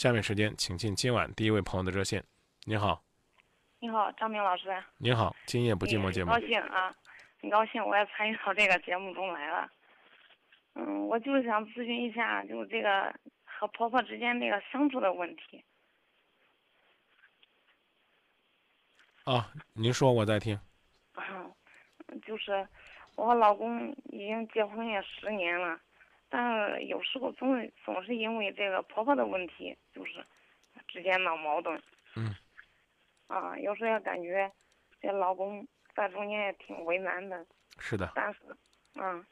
下面时间，请进今晚第一位朋友的热线。你好，你好，张明老师。您好，今夜不寂寞节目。很高兴啊，很高兴我也参与到这个节目中来了。嗯，我就是想咨询一下，就是这个和婆婆之间这个相处的问题。啊，您说，我在听。啊，就是我和老公已经结婚也十年了，但是有时候总是总是因为这个婆婆的问题，就是之间闹矛盾。嗯。啊，有时候也感觉这老公在中间也挺为难的。是的。但是，嗯。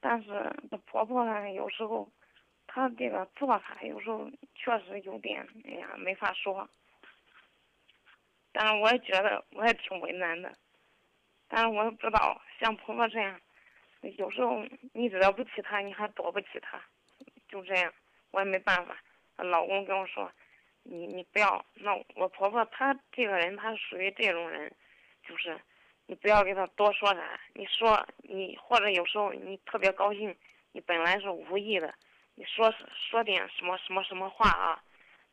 但是这婆婆呢，有时候她这个做法有时候确实有点，哎呀，没法说。但是我也觉得我也挺为难的，但是我也不知道像婆婆这样，有时候你惹不起她，你还躲不起她，就这样，我也没办法。老公跟我说，你你不要，那我婆婆她这个人，她属于这种人，就是。你不要给他多说啥，你说你或者有时候你特别高兴，你本来是无意的，你说说点什么什么什么话啊，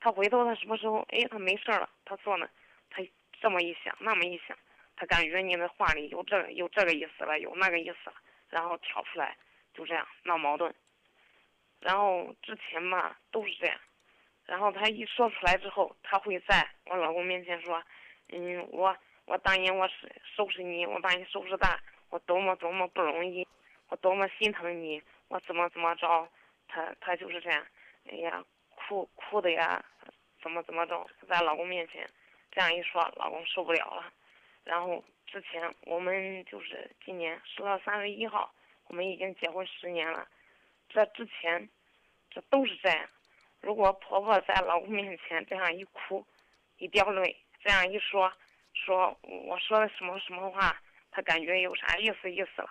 他回头他什么时候哎他没事了，他做呢，他这么一想那么一想，他感觉你的话里有这个有这个意思了，有那个意思了，然后挑出来，就这样闹矛盾。然后之前嘛都是这样，然后他一说出来之后，他会在我老公面前说，嗯我。我当年我是收拾你，我把你收拾大，我多么多么不容易，我多么心疼你，我怎么怎么着，他他就是这样，哎呀，哭哭的呀，怎么怎么着，在老公面前这样一说，老公受不了了。然后之前我们就是今年十月三十一号，我们已经结婚十年了，这之前这都是这样。如果婆婆在老公面前这样一哭，一掉泪，这样一说。说我说的什么什么话，她感觉有啥意思意思了，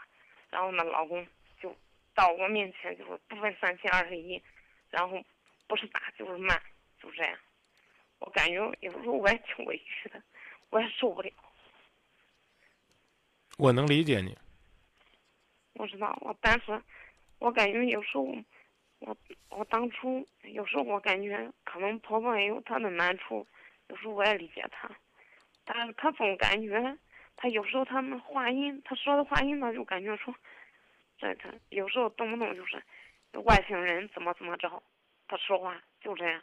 然后呢，老公就到我面前就是不分三七二十一，然后不是打就是骂，就这样。我感觉有时候我也挺委屈的，我也受不了。我能理解你。我知道，我但是，我感觉有时候，我我当初有时候我感觉可能婆婆也有她的难处，有时候我也理解她。但是他总感觉，他有时候他们话音，他说的话音呢，就感觉说，这他有时候动不动就是外星人怎么怎么着，他说话就这样，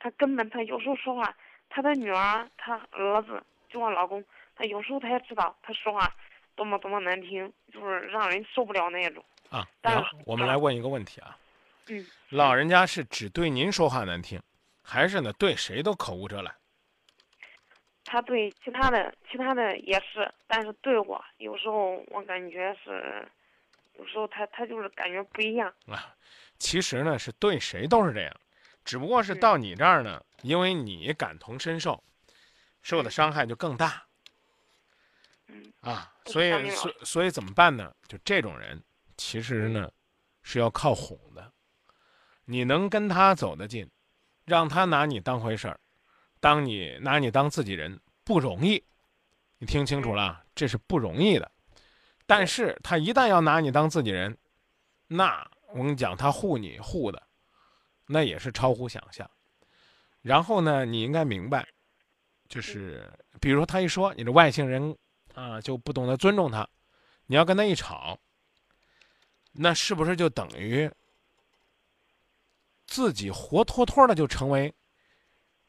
他根本他有时候说话，他的女儿，他儿子，就我老公，他有时候他也知道他说话多么多么难听，就是让人受不了那种。啊，但我们来问一个问题啊，嗯，老人家是只对您说话难听，还是呢对谁都口无遮拦？他对其他的其他的也是，但是对我有时候我感觉是，有时候他他就是感觉不一样啊。其实呢是对谁都是这样，只不过是到你这儿呢，因为你感同身受，受的伤害就更大。嗯啊，所以所所以怎么办呢？就这种人，其实呢是要靠哄的。你能跟他走得近，让他拿你当回事儿。当你拿你当自己人不容易，你听清楚了，这是不容易的。但是他一旦要拿你当自己人，那我跟你讲，他护你护的，那也是超乎想象。然后呢，你应该明白，就是比如说他一说你这外星人啊，就不懂得尊重他，你要跟他一吵，那是不是就等于自己活脱脱的就成为？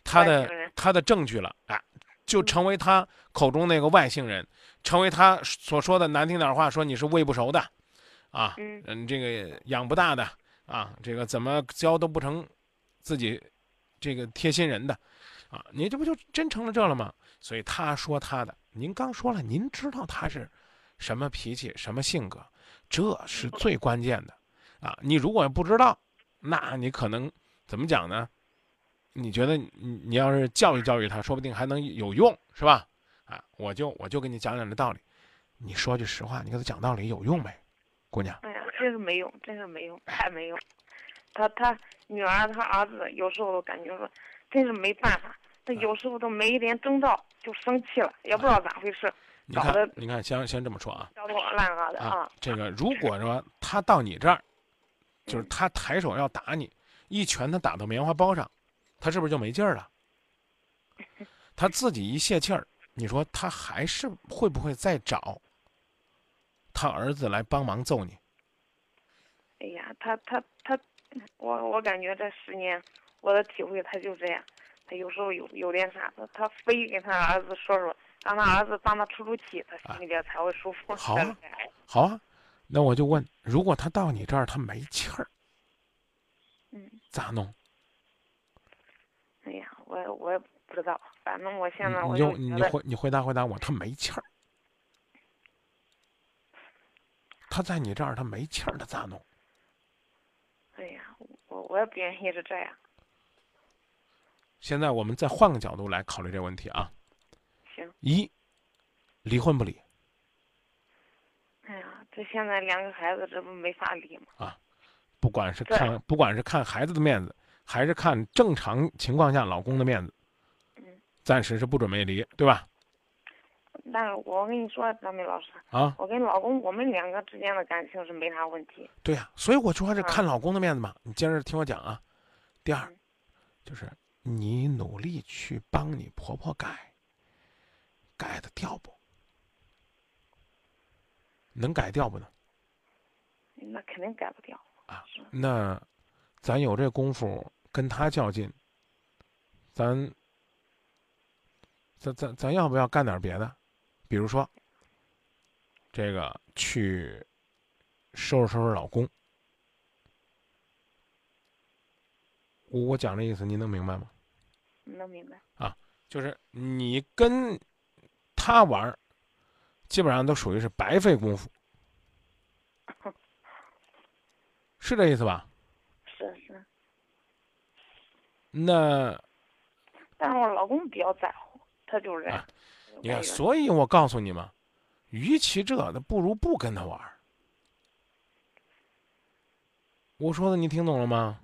他的他的证据了，啊，就成为他口中那个外星人，成为他所说的难听点话，说你是喂不熟的，啊，嗯，这个养不大的，啊，这个怎么教都不成，自己这个贴心人的，啊，你这不就真成了这了吗？所以他说他的，您刚说了，您知道他是什么脾气、什么性格，这是最关键的，啊，你如果不知道，那你可能怎么讲呢？你觉得你你要是教育教育他，说不定还能有用，是吧？啊，我就我就给你讲讲这道理。你说句实话，你给他讲道理有用没，姑娘？哎呀，真是没用，真是没用，太没用。他他女儿他儿子有时候感觉说，真是没办法。他有时候都没一点征兆就生气了，也不知道咋回事。你看，你看，先先这么说啊。焦头烂额的啊。这个如果说他到你这儿，就是他抬手要打你，一拳他打到棉花包上。他是不是就没劲儿了？他自己一泄气儿，你说他还是会不会再找他儿子来帮忙揍你？哎呀，他他他，我我感觉这十年我的体会，他就这样。他有时候有有点啥，他他非跟他儿子说说，让他儿子帮他出出气，他心里边才会舒服。好啊，好啊，那我就问，如果他到你这儿他没气儿，嗯，咋弄？哎呀，我我也不知道，反正我现在我就你回你回答回答我，他没气儿，他在你这儿他没气儿，他咋弄？我我也不愿意是这样。现在我们再换个角度来考虑这个问题啊。行。一，离婚不离？哎呀，这现在两个孩子，这不没法离吗？啊，不管是看不管是看孩子的面子，还是看正常情况下老公的面子，嗯，暂时是不准备离，对吧？但是我跟你说，张梅老师啊，我跟老公我们两个之间的感情是没啥问题。对呀，所以我说是看老公的面子嘛。你接着听我讲啊。第二，就是你努力去帮你婆婆改，改的掉不？能改掉不能？那肯定改不掉啊。那咱有这功夫跟他较劲，咱咱咱咱要不要干点别的？比如说，这个去收拾收拾老公。我我讲这意思，您能明白吗？能明白。啊，就是你跟他玩，基本上都属于是白费功夫，是这意思吧？是是。那，但是我老公比较在乎，他就是这样。你看，所以我告诉你们，与其这，那不如不跟他玩。我说的你听懂了吗？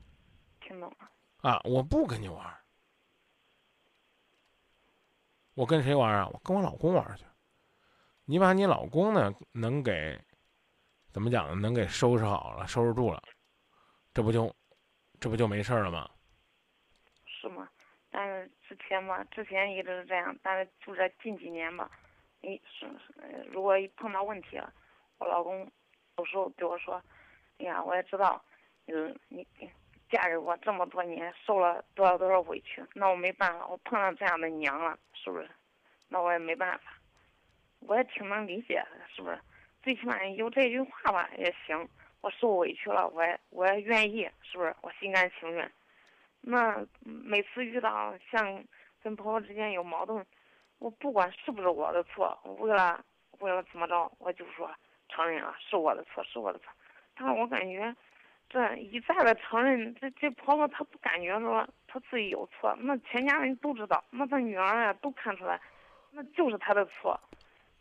听懂了。啊，我不跟你玩。我跟谁玩啊？我跟我老公玩去。你把你老公呢，能给，怎么讲呢？能给收拾好了，收拾住了，这不就，这不就没事了吗？是吗？之前嘛，之前一直是这样，但是就这近几年吧，你是如果一碰到问题了，我老公有时候对我说：“哎呀，我也知道，嗯，你嫁给我这么多年，受了多少多少委屈，那我没办法，我碰上这样的娘了，是不是？那我也没办法，我也挺能理解的，是不是？最起码有这句话吧也行，我受委屈了，我也我也愿意，是不是？我心甘情愿。”那每次遇到像跟婆婆之间有矛盾，我不管是不是我的错，我为了为了怎么着，我就说承认了是我的错，是我的错。但是我感觉这一再的承认，这这婆婆她不感觉说她自己有错，那全家人都知道，那她女儿呀都看出来，那就是她的错。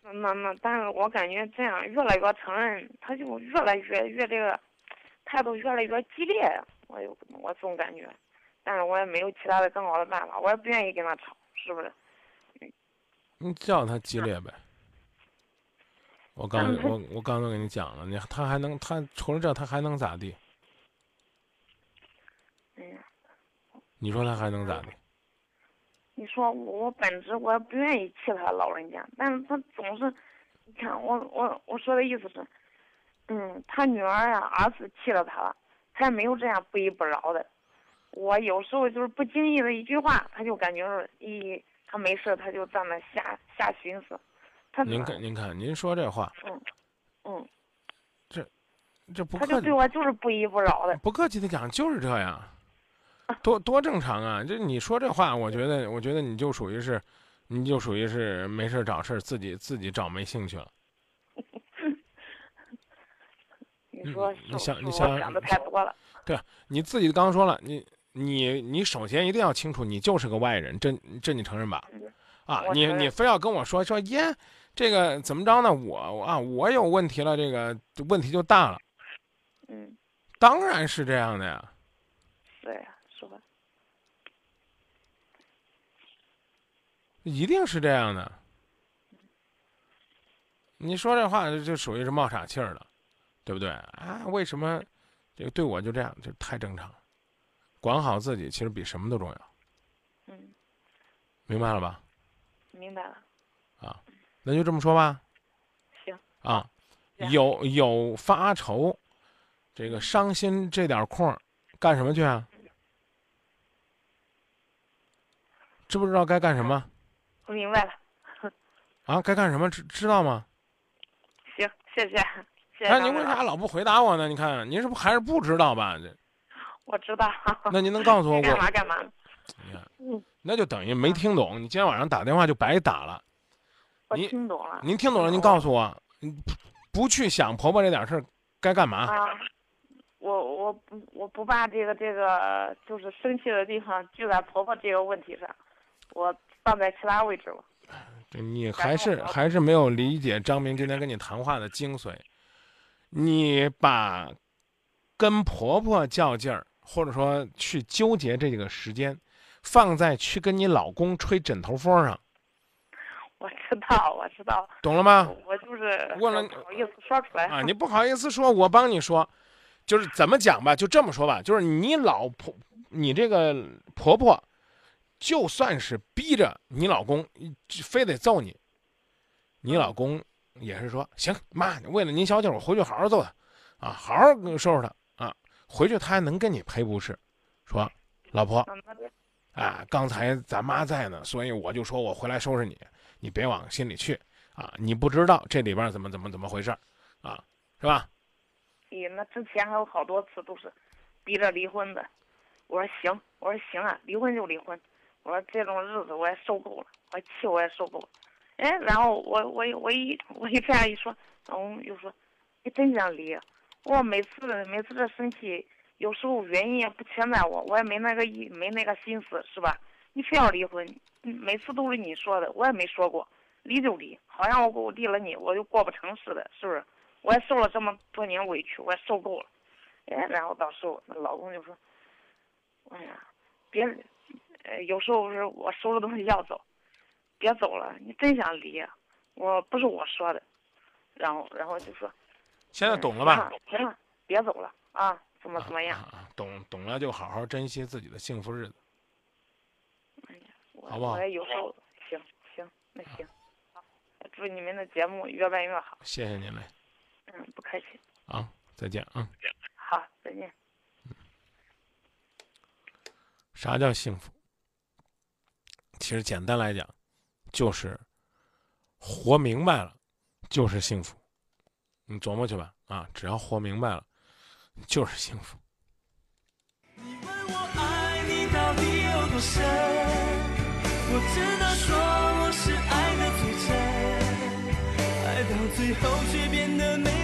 那那那，但是我感觉这样越来越承认，她就越来越越这个态度越来越激烈，我有我总感觉。但是我也没有其他的更好的办法，我也不愿意跟他吵，是不是？你叫他激烈呗。我刚我我刚都跟你讲了，你他还能他除了这他还能咋地？哎呀，你说他还能咋地？你说我本质我也不愿意气他老人家，但是他总是，你看我我我说的意思是，嗯，他女儿啊儿子气了他了，他也没有这样不依不饶的。我有时候就是不经意的一句话，他就感觉是，咦，他没事，他就在那瞎瞎寻思。他您看，您看，您说这话，嗯，嗯，这这不他就对我就是不依不饶的。不客气的讲，就是这样，多多正常啊！就你说这话，我觉得，我觉得你就属于是，你就属于是没事找事自己自己找没兴趣了。你说，你想，你想想的太多了。对，你自己刚说了，你。你你首先一定要清楚，你就是个外人，这这你承认吧？啊，你你非要跟我说说耶，这个怎么着呢？我啊，我有问题了，这个问题就大了。嗯，当然是这样的呀。对呀，是吧？一定是这样的。你说这话就属于是冒傻气儿了，对不对？啊，为什么这个对我就这样？就太正常了。管好自己，其实比什么都重要。嗯明白了吧？明白了。啊，那就这么说吧。行。啊，有有发愁，这个伤心这点空，干什么去啊？知不知道该干什么？我明白了。啊，该干什么知知道吗？行，谢谢。哎，您为啥老不回答我呢？你看，您是不还是不知道吧？这。我知道。那您能告诉我我干嘛干嘛？你看，嗯，那就等于没听懂。你今天晚上打电话就白打了。我听懂了。您听懂了？您告诉我，不去想婆婆这点事儿，该干嘛？啊，我我不我不把这个这个就是生气的地方就在婆婆这个问题上，我放在其他位置了。这你还是还是没有理解张明今天跟你谈话的精髓。你把跟婆婆较劲儿，或者说去纠结这个时间，放在去跟你老公吹枕头风上。我知道，我知道。懂了吗？我就是问了，不好意思说出来啊！你不好意思说，我帮你说，就是怎么讲吧，就这么说吧，就是你老婆，你这个婆婆，就算是逼着你老公非得揍你，你老公。也是说行，妈，为了您消气，我回去好好揍他，啊，好好收拾他啊。回去他还能跟你赔不是？说，老婆，啊，刚才咱妈在呢，所以我就说我回来收拾你，你别往心里去啊。你不知道这里边怎么怎么怎么回事啊，是吧？咦，那之前还有好多次都是逼着离婚的。我说行，我说行啊，离婚就离婚。我说这种日子我也受够了，我气我也受够了。哎，然后我我我一我一这样一说，老公又说，你真想离？我每次每次这生气，有时候原因也不全在我，我也没那个意没那个心思，是吧？你非要离婚，每次都是你说的，我也没说过，离就离，好像我我离了你，我就过不成似的，是不是？我也受了这么多年委屈，我也受够了。哎，然后到时候那老公就说，哎呀，别，呃，有时候是我收拾东西要走。别走了，你真想离？我不是我说的，然后然后就说，现在懂了吧？行了，别走了啊！怎么怎么样？懂懂了就好好珍惜自己的幸福日子。哎呀，好不好？我也有时候行行，那行，好，祝你们的节目越办越好。谢谢您嘞。嗯，不客气。啊，再见啊。好，再见。啥叫幸福？其实简单来讲。就是活明白了，就是幸福。你琢磨去吧，啊，只要活明白了，就是幸福。你问我爱你到底有多深，我只能说我是爱的最真，爱到最后却变得没。